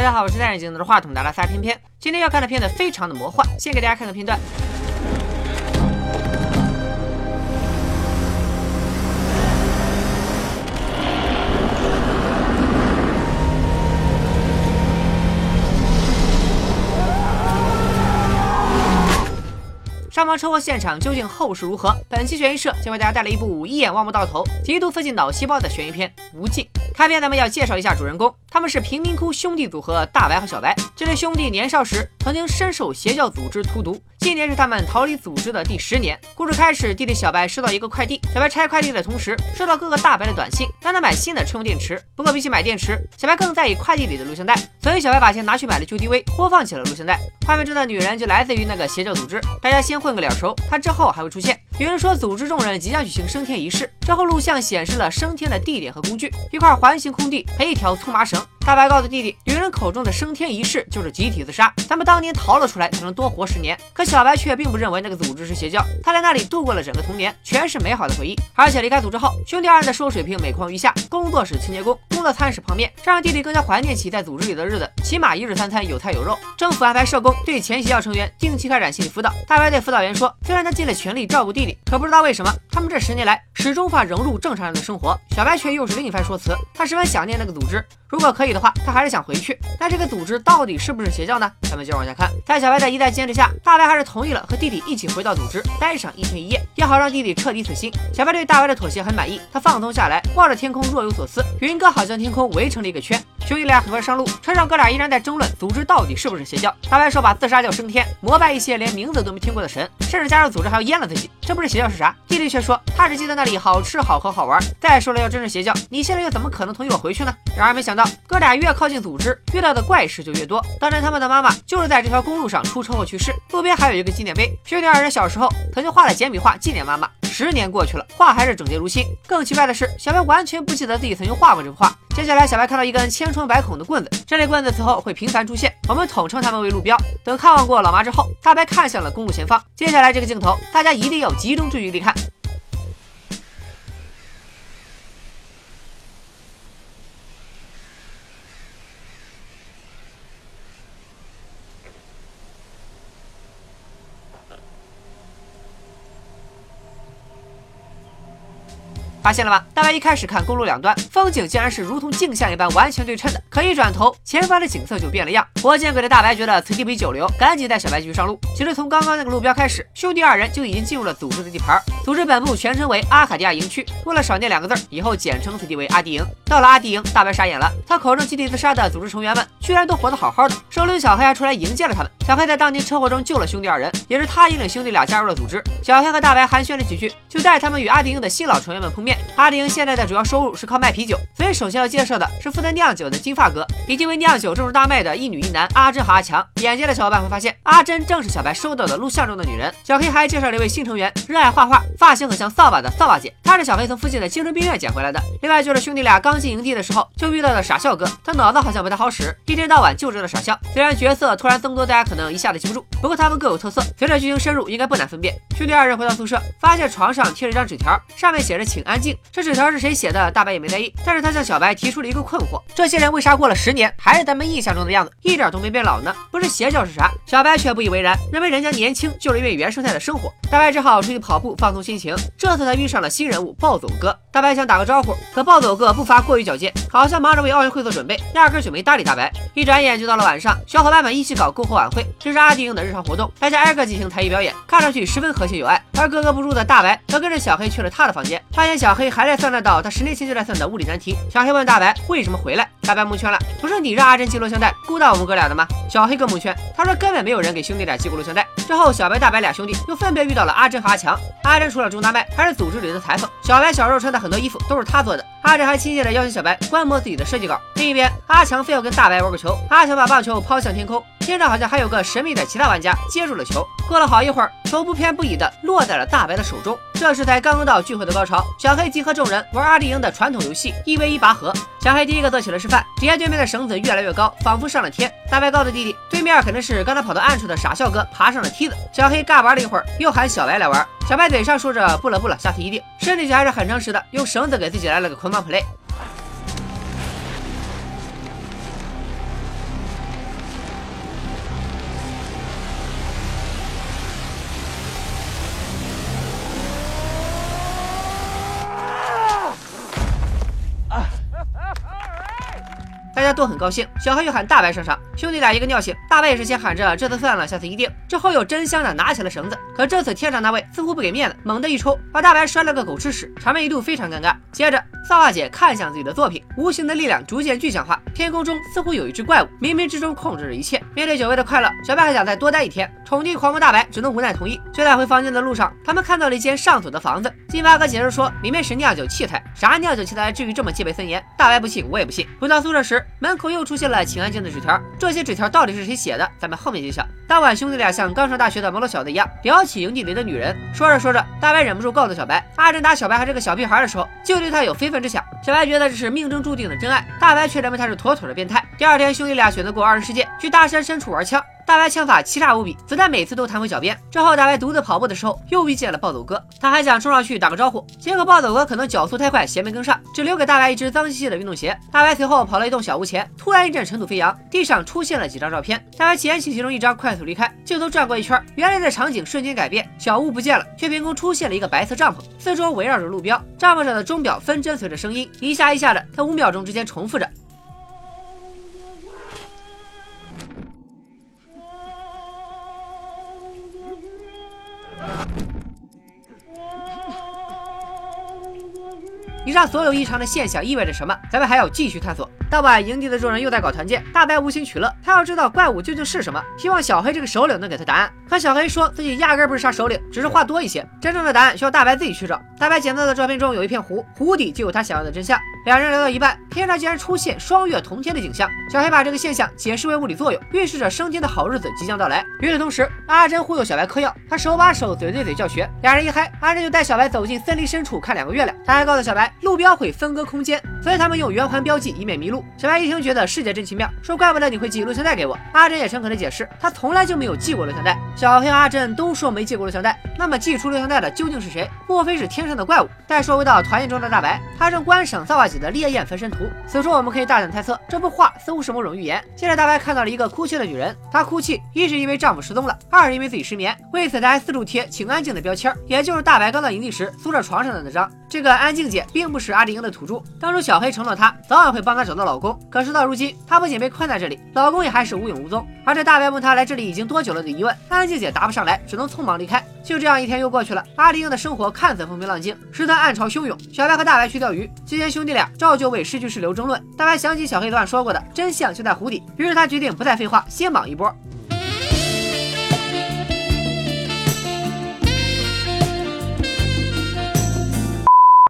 大家好，我是戴眼镜拿着话筒的拉撒偏偏。今天要看的片子非常的魔幻，先给大家看个片段。上方车祸现场究竟后事如何？本期悬疑社将为大家带来一部一眼望不到头、极度刺激脑细胞的悬疑片《无尽》。开篇咱们要介绍一下主人公，他们是贫民窟兄弟组合大白和小白。这对兄弟年少时曾经深受邪教组织荼毒，今年是他们逃离组织的第十年。故事开始，弟弟小白收到一个快递，小白拆快递的同时收到哥哥大白的短信，让他买新的车用电池。不过比起买电池，小白更在意快递里的录像带，所以小白把钱拿去买了旧 DV，播放起了录像带。画面中的女人就来自于那个邪教组织，大家先混个脸熟，她之后还会出现。有人说组织众人即将举行升天仪式，之后录像显示了升天的地点和工具，一块环形空地和一条粗麻绳。大白告诉弟弟，女人口中的升天仪式就是集体自杀，咱们当年逃了出来才能多活十年。可小白却并不认为那个组织是邪教，他在那里度过了整个童年，全是美好的回忆。而且离开组织后，兄弟二人的生活水平每况愈下，工作是清洁工，工作餐是泡面，这让弟弟更加怀念起在组织里的日子，起码一日三餐有菜有肉。政府安排社工对前邪教成员定期开展心理辅导。大白对辅导员说，虽然他尽了全力照顾弟弟，可不知道为什么他们这十年来始终无法融入正常人的生活。小白却又是另一番说辞，他十分想念那个组织。如果可以的话，他还是想回去。但这个组织到底是不是邪教呢？咱们接着往下看。在小白的一再坚持下，大白还是同意了和弟弟一起回到组织，待上一天一夜，也好让弟弟彻底死心。小白对大白的妥协很满意，他放松下来，望着天空若有所思。云哥好像天空围成了一个圈。兄弟俩很快上路，车上哥俩依然在争论组织到底是不是邪教。大白说把自杀叫升天，膜拜一些连名字都没听过的神，甚至加入组织还要阉了自己，这不是邪教是啥？弟弟却说他只记得那里好吃好喝好玩。再说了，要真是邪教，你现在又怎么可能同意我回去呢？然而没想到，哥俩越靠近组织，遇到的怪事就越多。当年他们的妈妈就是在这条公路上出车祸去世，路边还有一个纪念碑。兄弟二人小时候曾经画了简笔画纪念妈妈，十年过去了，画还是整洁如新。更奇怪的是，小白完全不记得自己曾经画过这幅画。接下来，小白看到一根千疮百孔的棍子，这类棍子此后会频繁出现，我们统称它们为路标。等看望过老妈之后，大白看向了公路前方。接下来这个镜头，大家一定要集中注意力看。发现了吗？大白一开始看公路两端风景竟然是如同镜像一般完全对称的，可一转头，前方的景色就变了。样。活见鬼的大白觉得此地不宜久留，赶紧带小白继续上路。其实从刚刚那个路标开始，兄弟二人就已经进入了。组织的地盘。组织本部全称为阿卡迪亚营区，为了。少念两个字，以后简称此地为阿迪营。到了。阿迪营，大白傻眼了，他口中集体自杀的组织成员们居然都活得好好的，首领小黑还出来迎接了。他们。小黑在当年车祸中救了。兄弟二人，也是他引领兄弟俩加入了。组织。小黑和大白寒暄了。几句，就带他们与阿迪营的新老成员们碰面。阿迪营现在的主要收入是靠卖啤酒，所以首先要介绍的是负责酿酒的金发哥，以及为酿酒种植大麦的一女一男阿珍和阿强。眼尖的小伙伴会发现，阿珍正是小白收到的录像中的女人。小黑还介绍了一位新成员，热爱画画，发型很像扫把的扫把姐，她是小黑从附近的精神病院捡回来的。另外就是兄弟俩刚进营地的时候就遇到的傻笑哥，他脑子好像不太好使，一天到晚就知道傻笑。虽然角色突然增多，大家可能一下子记不住，不过他们各有特色，随着剧情深入，应该不难分辨。兄弟二人回到宿舍，发现床上贴了一张纸条，上面写着“请安静”。这纸条是谁写的？大白也没在意，但是他向小白提出了一个困惑：这些人为啥过了十年还是咱们印象中的样子，一点都没变老呢？不是邪教是啥？小白却不以为然，认为人家年轻就是因为原生态的生活。大白只好出去跑步放松心情。这次他遇上了新人物暴走哥，大白想打个招呼，可暴走哥步伐过于矫健，好像忙着为奥运会做准备，压根就没搭理大白。一转眼就到了晚上，小伙伴们一起搞篝火晚会，这是阿迪营的日常活动，大家挨个进行才艺表演，看上去十分和谐有爱。而格格不入的大白则跟着小黑去了他的房间，发现小小黑还在算那道他十年前就在算的物理难题。小黑问大白为什么回来，大白蒙圈了，不是你让阿珍寄录像带勾到我们哥俩的吗？小黑更蒙圈，他说根本没有人给兄弟俩寄过录像带。之后小白、大白俩兄弟又分别遇到了阿珍和阿强。阿珍除了种大麦，还是组织里的裁缝。小白小时候穿的很多衣服都是他做的。阿珍还亲切的邀请小白观摩自己的设计稿。另一边，阿强非要跟大白玩个球，阿强把棒球抛向天空，天上好像还有个神秘的其他玩家接住了球。过了好一会儿，球不偏不倚的落在了大白的手中。这时才刚刚到聚会的高潮，小黑集合众人玩阿迪营的传统游戏一 v 一拔河。小黑第一个做起了示范，只见对面的绳子越来越高，仿佛上了天。大白告诉弟弟，对面肯定是刚才跑到暗处的傻笑哥爬上了梯子。小黑尬玩了一会儿，又喊小白来玩。小白嘴上说着不了不了，下次一定，身体却还是很诚实的，用绳子给自己来了个捆绑 play。家都很高兴。小黑又喊大白上场，兄弟俩一个尿性，大白也是先喊着这次算了，下次一定。之后又真香的拿起了绳子，可这次天上那位似乎不给面子，猛地一抽，把大白摔了个狗吃屎，场面一度非常尴尬。接着，扫把姐看向自己的作品，无形的力量逐渐具象化，天空中似乎有一只怪物，冥冥之中控制着一切。面对久违的快乐，小白还想再多待一天。宠溺狂魔大白只能无奈同意。就在回房间的路上，他们看到了一间上锁的房子。金发哥解释说，里面是酿酒器材。啥酿酒器材至于这么戒备森严？大白不信，我也不信。回到宿舍时，门口又出现了请安静的纸条。这些纸条到底是谁写的？咱们后面揭晓。当晚，兄弟俩像刚上大学的毛头小子一样聊起营地里的女人。说着说着，大白忍不住告诉小白，阿珍打小白还是个小屁孩的时候，就对他有非分之想。小白觉得这是命中注定的真爱，大白却认为他是妥妥的变态。第二天，兄弟俩选择过二人世界，去大山深处玩枪。大白枪法奇差无比，子弹每次都弹回脚边。之后，大白独自跑步的时候，又遇见了暴走哥，他还想冲上去打个招呼，结果暴走哥可能脚速太快，鞋没跟上，只留给大白一只脏兮兮的运动鞋。大白随后跑到一栋小屋前，突然一阵尘土飞扬，地上出现了几张照片。大白捡起其中一张，快速离开，镜头转过一圈，原来的场景瞬间改变，小屋不见了，却凭空出现了一个白色帐篷，四周围绕着路标，帐篷上的钟表分针随着声音一下一下的，在五秒钟之间重复着。以上所有异常的现象意味着什么？咱们还要继续探索。当晚，营地的众人又在搞团建，大白无心取乐，他要知道怪物究竟是什么，希望小黑这个首领能给他答案。可小黑说自己压根儿不是啥首领，只是话多一些，真正的答案需要大白自己去找。大白捡到的照片中有一片湖，湖底就有他想要的真相。两人聊到一半，天上竟然出现双月同天的景象。小黑把这个现象解释为物理作用，预示着升天的好日子即将到来。与此同时，阿珍忽悠小白嗑药，他手把手，嘴对嘴教学。两人一嗨，阿珍就带小白走进森林深处看两个月亮。他还告诉小白，路标会分割空间，所以他们用圆环标记，以免迷路。小白一听，觉得世界真奇妙，说怪不得你会寄录像带给我。阿珍也诚恳的解释，他从来就没有寄过录像带。小黑和阿珍都说没寄过录像带，那么寄出录像带的究竟是谁？莫非是天上的怪物？再说回到团宴中的大白，他正观赏造化姐的烈焰分身图。此处我们可以大胆猜测，这幅画似乎是某种预言。接着大白看到了一个哭泣的女人，她哭泣一是因为丈夫失踪了，二是因为自己失眠，为此她还四处贴请安静的标签，也就是大白刚到营地时宿舍床上的那张。这个安静姐并不是阿迪英的土著，当初小黑承诺她早晚会帮她找到老公，可是到如今，她不仅被困在这里，老公也还是无影无踪。而这大白问她来这里已经多久了的疑问，安静姐答不上来，只能匆忙离开。就这样一天又过去了，阿迪英的生活看似风平浪静，实则暗潮汹涌。小白和大白去钓鱼，期间兄弟俩照旧为失去是留争论。大白想起小黑昨晚说过的真相就在湖底，于是他决定不再废话，先莽一波。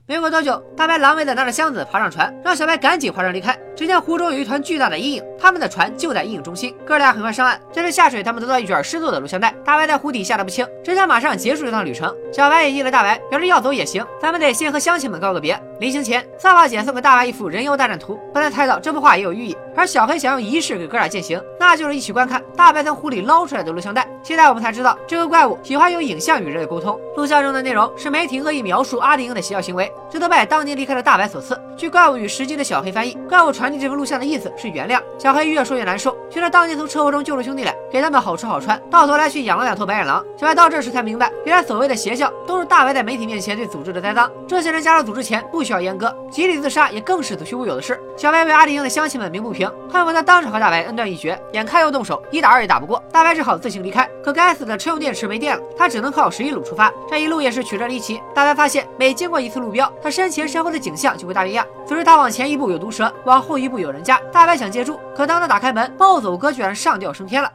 没过多久，大白狼狈的拿着箱子爬上船，让小白赶紧划船离开。只见湖中有一团巨大的阴影，他们的船就在阴影中心。哥俩很快上岸，接着下水，他们得到一卷失落的录像带。大白在湖底吓得不轻，只想马上结束这趟旅程。小白也应了大白，表示要走也行，咱们得先和乡亲们告个别。临行前，撒把姐送给大白一幅人妖大战图，不难猜到这幅画也有寓意。而小黑想用仪式给哥俩践行，那就是一起观看大白从湖里捞出来的录像带。现在我们才知道，这个怪物喜欢用影像与人类沟通。录像中的内容是媒体恶意描述阿迪英的邪教行为。这都拜当年离开的大白所赐。据《怪物与时机》的小黑翻译，怪物传递这幅录像的意思是原谅。小小黑越说越难受，觉得当年从车祸中救了兄弟俩，给他们好吃好穿，到头来却养了两头白眼狼。小白到这时才明白，原来所谓的邪教都是大白在媒体面前对组织的栽赃。这些人加入组织前不需要阉割，集体自杀也更是子虚乌有的事。小白为阿迪英的乡亲们鸣不平，恨不得当场和大白恩断义绝。眼看要动手，一打二也打不过，大白只好自行离开。可该死的车用电池没电了，他只能靠十一路出发。这一路也是曲折离奇。大白发现每经过一次路标，他身前身后的景象就会大变样。此时他往前一步有毒蛇，往后一步有人家。大白想借助，可当他打开门，暴走哥居然上吊升天了。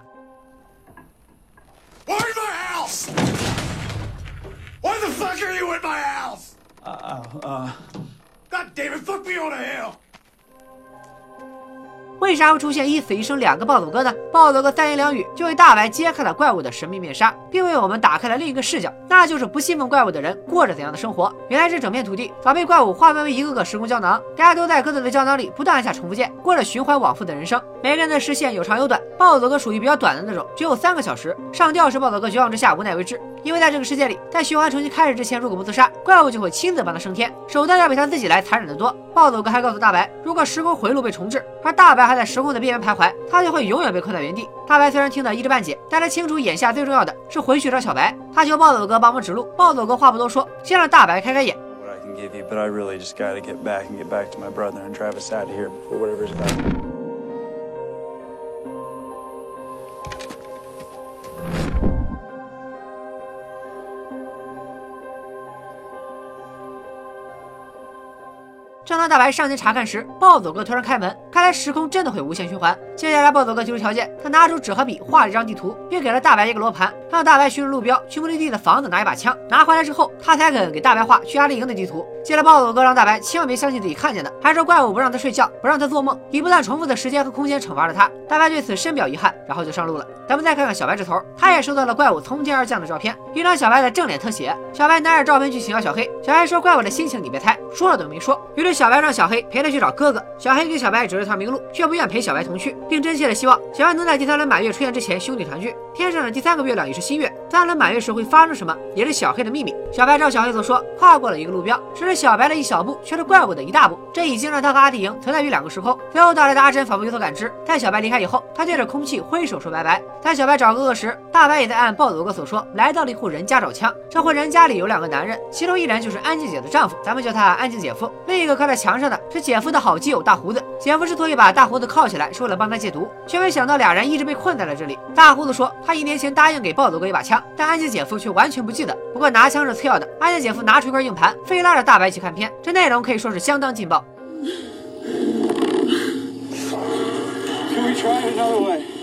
Why my house? Why the fuck are you in my house? Uh, uh, God damn it, fuck me on the hell! 为啥会出现一死一生两个暴走哥呢？暴走哥三言两语就为大白揭开了怪物的神秘面纱，并为我们打开了另一个视角，那就是不信奉怪物的人过着怎样的生活。原来这整片土地早被怪物划分为一个个时空胶囊，大家都在各自的胶囊里不断按下重复键，过着循环往复的人生。每个人的视线有长有短，暴走哥属于比较短的那种，只有三个小时。上吊是暴走哥绝望之下无奈为之，因为在这个世界里，在循环重新开始之前，如果不自杀，怪物就会亲自帮他升天，手段要比他自己来残忍得多。暴走哥还告诉大白，如果时空回路被重置，而大白还在时空的边缘徘徊，他就会永远被困在原地。大白虽然听得一知半解，但他清楚眼下最重要的是回去找小白。他求暴走哥帮忙指路，暴走哥话不多说，先让大白开开眼。what I can give you, but I really just gotta get back and get back to my brother and Travis out here before whatever's about. 当大白上前查看时，暴走哥突然开门，看来时空真的会无限循环。接下来，暴走哥提出条件，他拿出纸和笔画了一张地图，并给了大白一个罗盘，让大白寻着路标去目的地的房子拿一把枪。拿回来之后，他才肯给大白画去阿丽营的地图。接着，暴走哥让大白千万别相信自己看见的，还说怪物不让他睡觉，不让他做梦，以不断重复的时间和空间惩罚了他。大白对此深表遗憾，然后就上路了。咱们再看看小白这头，他也收到了怪物从天而降的照片，一张小白的正脸特写。小白拿着照片去请教小黑，小黑说怪物的心情你别猜，说了等于没说。于是小白让小黑陪他去找哥哥。小黑给小白指了条明路，却不愿陪小白同去，并真切的希望小白能在第三轮满月出现之前兄弟团聚。天上的第三个月亮也是新月，三轮满月时会发生什么，也是小黑的秘密。小白照小黑所说，跨过了一个路标，只是小白的一小步，却是怪物的一大步。这已经让他和阿迪营存在于两个时空。随后到来的阿珍仿佛有所感知，在小白离开以后，他对着空气挥手说拜拜。在小白找哥哥时，大白也在按暴走哥所说，来到了一户人家找枪。这户人家里有两个男人，其中一人就是安静姐的丈夫，咱们叫他安静姐夫。另一个刻在墙上的是姐夫的好基友大胡子。姐夫之所以把大胡子铐起来，是为了帮他戒毒，却没想到俩人一直被困在了这里。大胡子说，他一年前答应给暴走哥一把枪，但安静姐夫却完全不记得。不过拿枪是次要的，安静姐夫拿出一块硬盘，非拉着大白去看片，这内容可以说是相当劲爆。Can we try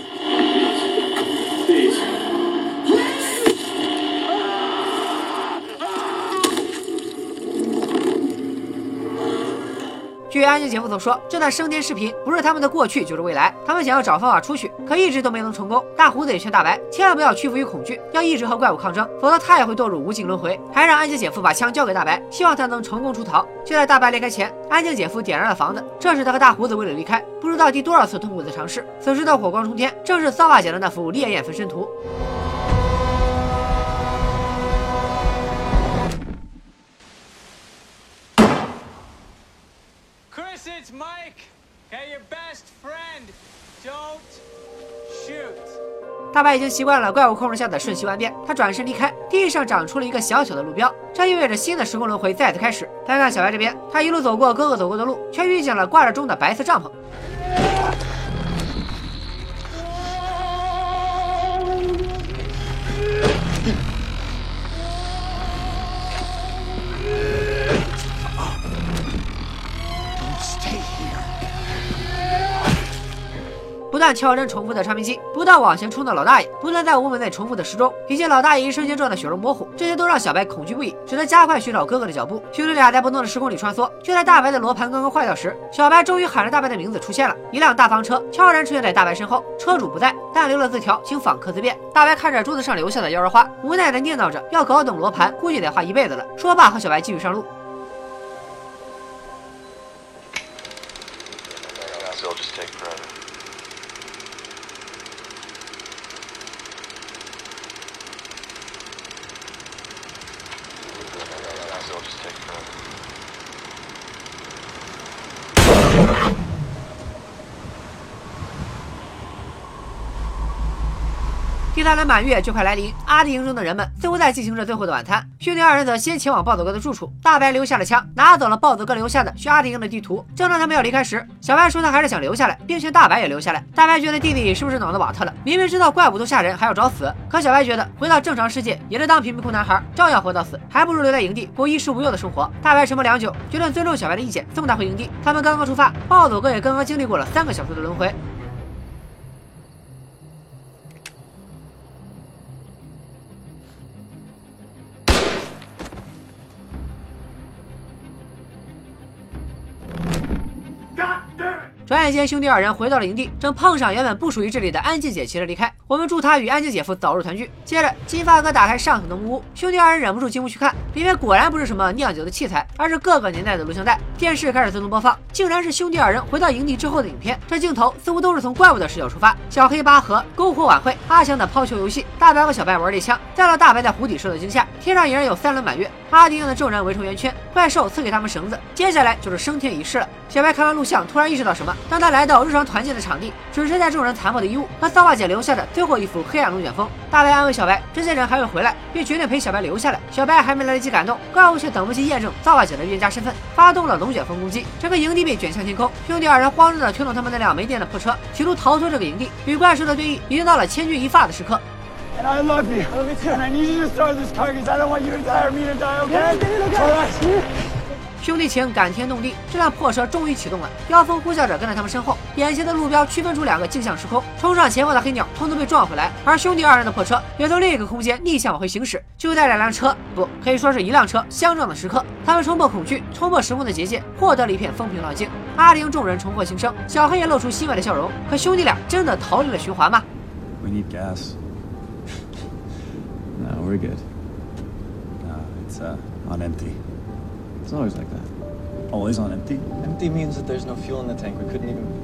据安静姐夫所说，这段升天视频不是他们的过去，就是未来。他们想要找方法出去，可一直都没能成功。大胡子也劝大白，千万不要屈服于恐惧，要一直和怪物抗争，否则他也会堕入无尽轮回。还让安静姐夫把枪交给大白，希望他能成功出逃。就在大白离开前，安静姐夫点燃了房子，这是他和大胡子为了离开，不知道第多少次痛苦的尝试。此时的火光冲天，正是骚瓦姐的那幅烈焰焚身图。Hey, your best friend. Don't shoot. 大白已经习惯了怪物控制下的瞬息万变，他转身离开，地上长出了一个小小的路标，这意味着新的时空轮回再次开始。再看小白这边，他一路走过哥哥走过的路，却遇见了挂着钟的白色帐篷。不断敲针重复的唱片机，不断往前冲的老大爷，不断在屋门内重复的时钟，以及老大爷一瞬间撞得血肉模糊，这些都让小白恐惧不已，只能加快寻找哥哥的脚步。兄弟俩在不同的时空里穿梭，就在大白的罗盘刚刚坏掉时，小白终于喊着大白的名字出现了。一辆大房车悄然出现在大白身后，车主不在，但留了字条，请访客自便。大白看着桌子上留下的妖娆花，无奈的念叨着，要搞懂罗盘，估计得花一辈子了。说罢，和小白继续上路。看来满月就快来临，阿迪营中的人们似乎在进行着最后的晚餐。兄弟二人则先前往暴走哥的住处，大白留下了枪，拿走了暴走哥留下的去阿迪营的地图。正当他们要离开时，小白说他还是想留下来，并劝大白也留下来。大白觉得弟弟是不是脑子瓦特了？明明知道怪物都吓人，还要找死。可小白觉得回到正常世界也是当贫民窟男孩，照样活到死，还不如留在营地过衣食无忧的生活。大白沉默良久，决定尊重小白的意见，送他回营地。他们刚刚出发，暴走哥也刚刚经历过了三个小时的轮回。瞬间，兄弟二人回到了营地，正碰上原本不属于这里的安静姐骑着离开。我们祝他与安静姐夫早日团聚。接着，金发哥打开上层的木屋，兄弟二人忍不住进屋去看，里面果然不是什么酿酒的器材，而是各个年代的录像带。电视开始自动播放，竟然是兄弟二人回到营地之后的影片。这镜头似乎都是从怪物的视角出发。小黑拔河、篝火晚会、阿强的抛球游戏，大白和小白玩猎枪，再到大白在湖底受到惊吓。天上已然有三轮满月，阿迪营的众人围成圆圈，怪兽赐给他们绳子，接下来就是升天仪式了。小白看完录像，突然意识到什么。当他来到日常团建的场地，只剩下众人残破的衣物和骚娃姐留下的最后一幅黑暗龙卷风。大白安慰小白，这些人还会回来，并决定陪小白留下来。小白还没来得及感动，怪物却等不及验证骚娃姐的冤家身份，发动了龙卷风攻击，整个营地被卷向天空。兄弟二人慌张的推动他们那辆没电的破车，企图逃脱这个营地。与怪兽的对弈已经到了千钧一发的时刻。And I love you. I love you too. And I need you to start this car because I don't want you to die or me to die, okay? Okay, okay. All right. 兄弟情感天动地，这辆破车终于启动了。妖风呼啸着跟在他们身后，眼前的路标区分出两个镜像时空，冲上前方的黑鸟通通被撞回来，而兄弟二人的破车也从另一个空间逆向往回行驶。就在两辆车不可以说是一辆车相撞的时刻，他们冲破恐惧，冲破时空的结界，获得了一片风平浪静。阿玲众人重获新生，小黑也露出欣慰的笑容。可兄弟俩真的逃离了循环吗？We need gas. no, we're good. It's uh, on empty. It's always like that. Always on empty. Empty means that there's no fuel in the tank. We couldn't even.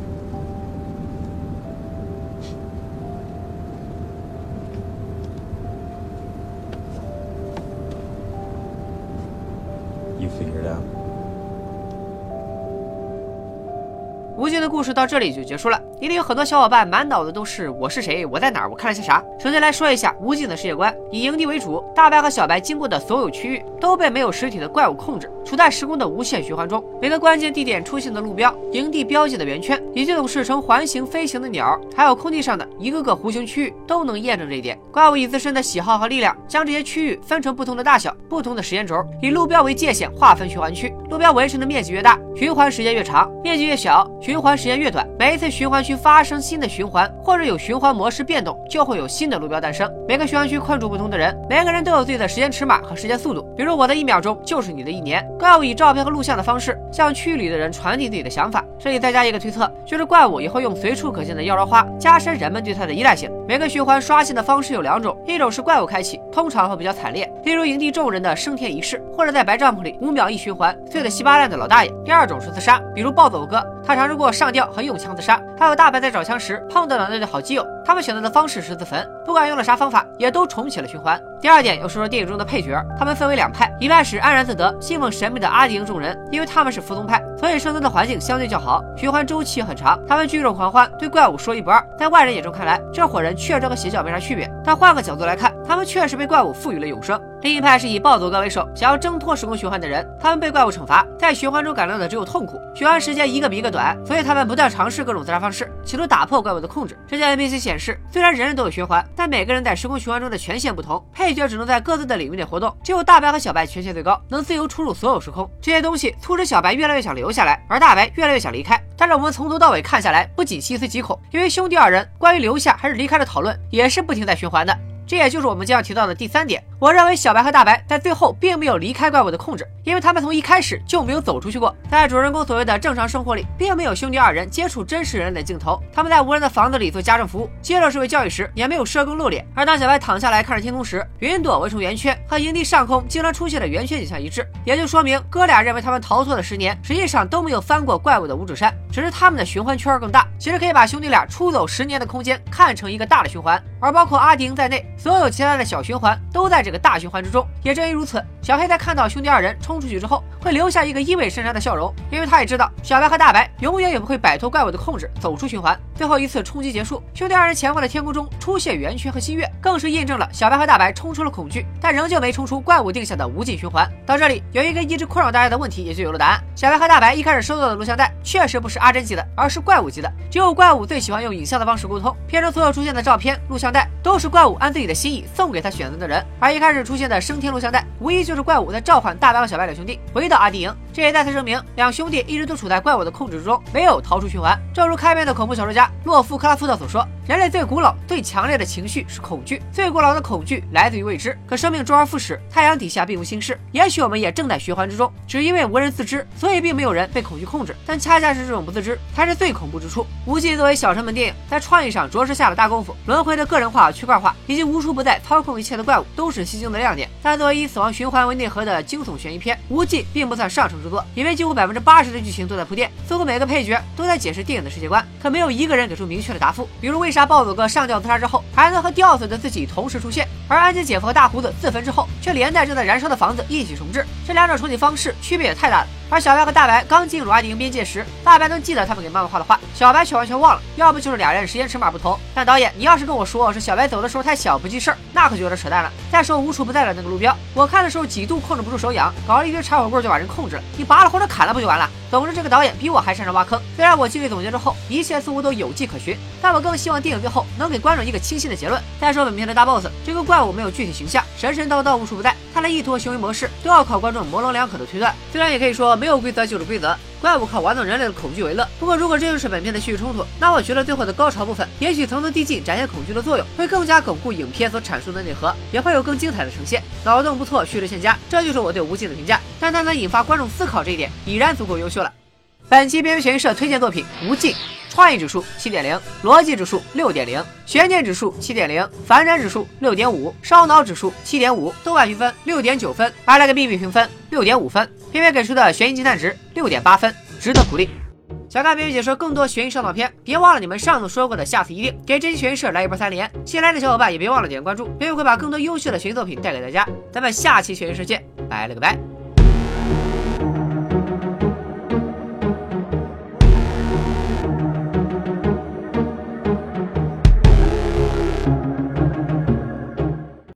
故事到这里就结束了。一定有很多小伙伴满脑子都是我是谁，我在哪儿，我看了些啥。首先来说一下无尽的世界观，以营地为主，大白和小白经过的所有区域都被没有实体的怪物控制，处在时空的无限循环中。每个关键地点出现的路标、营地标记的圆圈，以及总是呈环形飞行的鸟，还有空地上的一个个弧形区域，都能验证这一点。怪物以自身的喜好和力量，将这些区域分成不同的大小、不同的时间轴，以路标为界限划分循环区。路标围成的面积越大，循环时间越长；面积越小，循环时间越短。每一次循环区发生新的循环，或者有循环模式变动，就会有新的路标诞生。每个循环区困住不同的人，每个人都有自己的时间尺码和时间速度。比如我的一秒钟就是你的一年。怪物以照片和录像的方式向区域里的人传递自己的想法。这里再加一个推测，就是怪物也会用随处可见的妖娆花加深人们对它的依赖性。每个循环刷新的方式有两种，一种是怪物开启，通常会比较惨烈，例如营地众人的升天仪式，或者在白帐篷里五秒一循环醉得稀巴烂的老大爷。第二种是自杀，比如暴走哥，他尝试过上吊和用枪自杀。还有大白在找枪时碰到了那对好基友，他们选择的方式是自焚，不管用了啥方法，也都重启了循环。第二点，要说说电影中的配角，他们分为两派，一派是安然自得、信奉神秘的阿迪营众人，因为他们是服从派，所以生存的环境相对较好，循环周期很长，他们聚众狂欢，对怪物说一不二。在外人眼中看来，这伙人确实和邪教没啥区别，但换个角度来看，他们确实被怪物赋予了永生。另一派是以暴走哥为首，想要挣脱时空循环的人，他们被怪物惩罚，在循环中感到的只有痛苦，循环时间一个比一个短，所以他们不断尝试各种自杀方式，企图打破怪物的控制。这些 NPC 显示，虽然人人都有循环，但每个人在时空循环中的权限不同，配角只能在各自的领域内活动，只有大白和小白权限最高，能自由出入所有时空。这些东西促使小白越来越想留下来，而大白越来越想离开。但是我们从头到尾看下来，不仅细思极恐，因为兄弟二人关于留下还是离开的讨论也是不停在循环的。这也就是我们将要提到的第三点。我认为小白和大白在最后并没有离开怪物的控制，因为他们从一开始就没有走出去过。在主人公所谓的正常生活里，并没有兄弟二人接触真实人类的镜头。他们在无人的房子里做家政服务，接受社会教育时也没有社工露脸。而当小白躺下来看着天空时，云朵围成圆圈，和营地上空经常出现的圆圈景象一致，也就说明哥俩认为他们逃脱的十年，实际上都没有翻过怪物的五指山，只是他们的循环圈更大。其实可以把兄弟俩出走十年的空间看成一个大的循环，而包括阿迪在内，所有其他的小循环都在这个大循环之中。也正因如此，小黑在看到兄弟二人冲出去之后，会留下一个意味深长的笑容，因为他也知道小白和大白永远也不会摆脱怪物的控制，走出循环。最后一次冲击结束，兄弟二人前方的天空中出现圆圈和新月，更是印证了小白和大白冲出了恐惧，但仍旧没冲出怪物定下的无尽循环。到这里，有一个一直困扰大家的问题也就有了答案：小白和大白一开始收到的录像带确实不是阿珍级的，而是怪物级的。只有怪物最喜欢用影像的方式沟通，片中所有出现的照片、录像带都是怪物按自己的心意送给他选择的人，而一开始出现的升天录像带，无疑就是怪物在召唤大白和小白两兄弟回到阿迪营。这也再次证明，两兄弟一直都处在怪物的控制之中，没有逃出循环。正如开篇的恐怖小说家洛夫克拉夫特所说：“人类最古老、最强烈的情绪是恐惧，最古老的恐惧来自于未知。可生命周而复始，太阳底下并无新事。也许我们也正在循环之中，只因为无人自知，所以并没有人被恐惧控制。但恰恰是这种不自知，才是最恐怖之处。无忌作为小成本电影，在创意上着实下了大功夫，轮回的个人化、区块化，以及无处不在操控一切的怪物，都是吸睛的亮点。但作为以死亡循环为内核的惊悚悬疑片，无忌并不算上乘之作，因为几乎百分之八十的剧情都在铺垫，似乎每个配角都在解释电影的世界观，可没有一个人给出明确的答复。比如为啥暴走哥上吊自杀之后，还能和吊死的自己同时出现，而安吉姐夫和大胡子自焚之后，却连带正在燃烧的房子一起重置？这两种处理方式区别也太大了。而小白和大白刚进入阿迪营边界时，大白能记得他们给妈妈画的画，小白却完全忘了。要不就是俩人时间尺码不同。但导演，你要是跟我说是小白走的时候太小不记事儿，那可就有点扯淡了。再说无处不在的那个路标，我看的时候几度控制不住手痒，搞了一堆柴火棍就把人控制了，你拔了或者砍了不就完了？总之，这个导演比我还擅长挖坑。虽然我继续总结之后，一切似乎都有迹可循，但我更希望电影最后能给观众一个清晰的结论。再说本片的大 boss，这个怪物没有具体形象，神神叨叨无处不在，他的意图和行为模式都要靠观众模棱两可的推断。虽然也可以说没有规则就是规则，怪物靠玩弄人类的恐惧为乐。不过如果这就是本片的叙事冲突，那我觉得最后的高潮部分，也许层层递进展现恐惧的作用，会更加巩固影片所阐述的内核，也会有更精彩的呈现。脑洞不错，叙事欠佳，这就是我对无尽的评价。但它能引发观众思考这一点，已然足够优秀了。本期边缘悬疑社推荐作品《无尽》，创意指数七点零，逻辑指数六点零，悬念指数七点零，反转指数六点五，烧脑指数七点五，豆瓣评分六点九分，而那个秘密评分六点五分，片片给出的悬疑惊叹值六点八分，值得鼓励。想看边缘解说更多悬疑烧脑片，别忘了你们上次说过的，下次一定给这期悬疑社来一波三连。新来的小伙伴也别忘了点关注，边缘会把更多优秀的悬疑作品带给大家。咱们下期悬疑社见，拜了个拜。